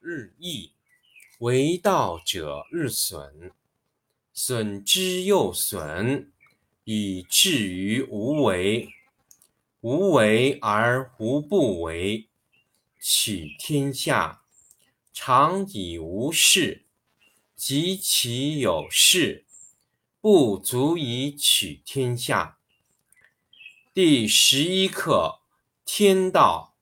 日益，为道者日损。损之又损，以至于无为。无为而无不为。取天下常以无事，及其有事，不足以取天下。第十一课：天道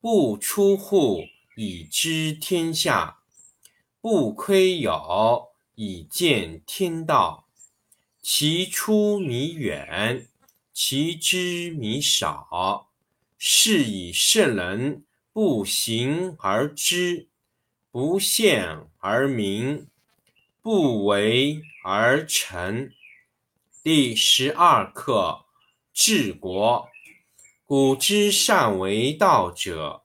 不出户，以知天下；不窥牖，以见天道。其出弥远，其知弥少。是以圣人不行而知，不见而明，不为而成。第十二课。治国，古之善为道者，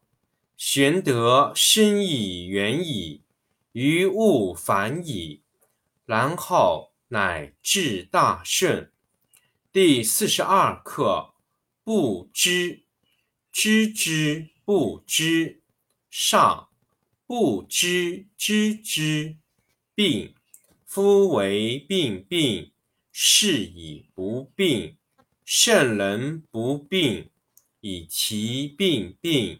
玄德深以远矣，于物反矣，然后乃至大顺。第四十二课：不知，知之不知，上；不知知之，病。夫为病病，是以不病。圣人不病，以其病病，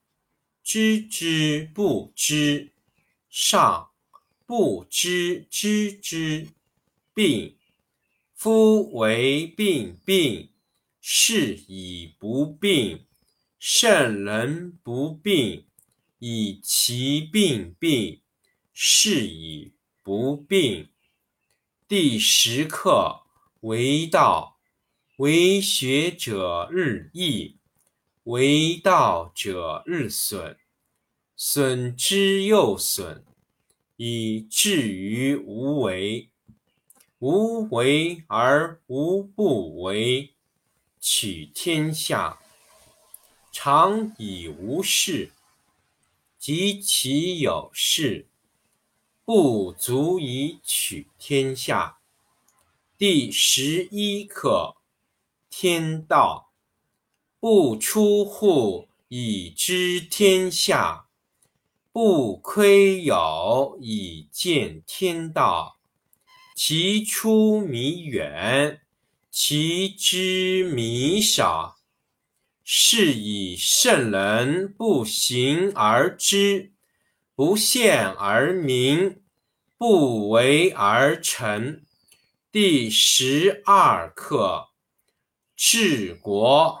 知之不知，上；不知知之，病。夫为病病，是以不病。圣人不病，以其病病，是以不病。第十课：为道，为学者日益。为道者日损，损之又损，以至于无为。无为而无不为。取天下常以无事，及其有事，不足以取天下。第十一课：天道。不出户，以知天下；不窥牖，以见天道。其出弥远，其知弥少。是以圣人不行而知，不见而明，不为而成。第十二课治国。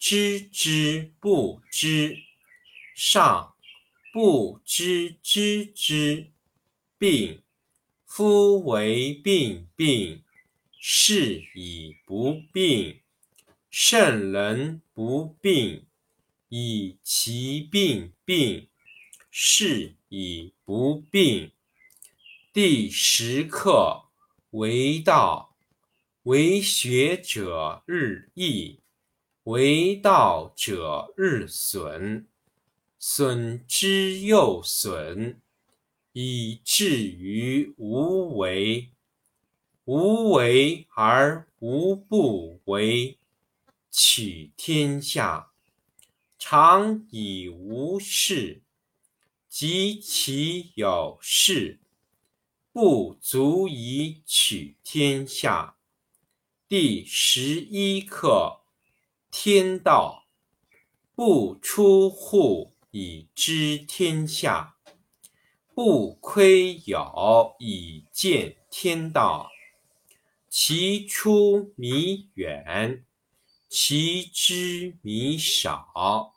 知之不知，上不知知之病。夫为病病，是以不病。圣人不病，以其病病，是以不病。第十课为道，为学者日益。为道者日损，损之又损，以至于无为。无为而无不为，取天下常以无事，及其有事，不足以取天下。第十一课。天道不出户以知天下，不窥牖以见天道。其出弥远，其知弥少。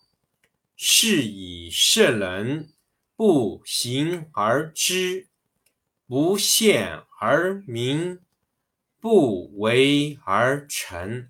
是以圣人不行而知，不见而明，不为而成。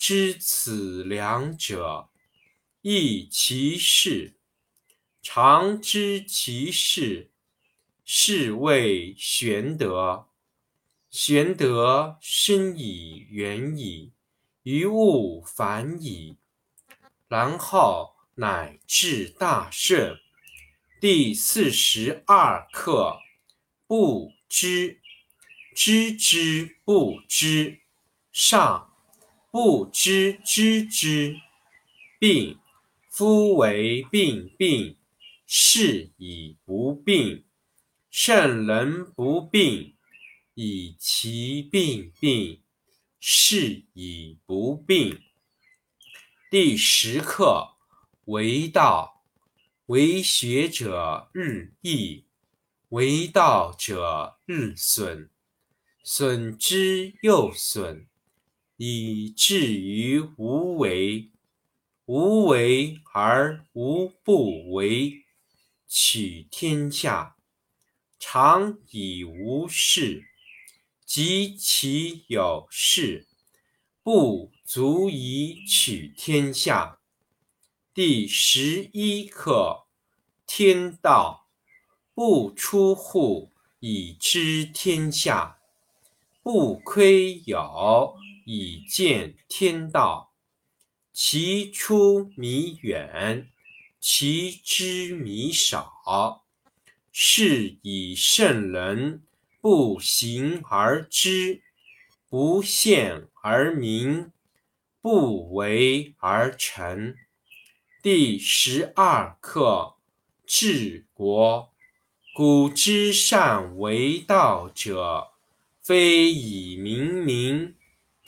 知此两者，亦其事。常知其事，是谓玄德。玄德深矣，远矣，于物反矣，然后乃至大顺。第四十二课：不知，知之不知，上。不知知之病，夫为病病，是以不病。圣人不病，以其病病，是以不病。第十课为道，为学者日益，为道者日损，损之又损。以至于无为，无为而无不为，取天下常以无事，及其有事，不足以取天下。第十一课：天道不出户以知天下，不窥牖。以见天道，其出弥远，其知弥少。是以圣人不行而知，不陷而明，不为而成。第十二课治国。古之善为道者，非以明民，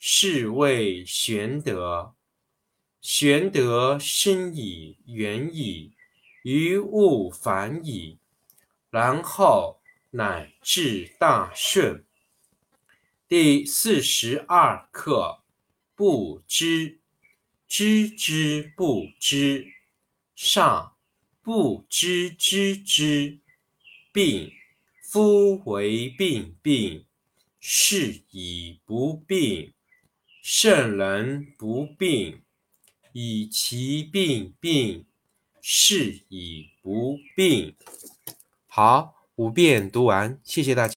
是谓玄德。玄德深矣，远矣，于物反矣，然后。乃至大顺。第四十二课：不知，知之不知，上不知知之病。夫为病病，是以不病。圣人不病，以其病病，是以不病。好。五遍读完，谢谢大家。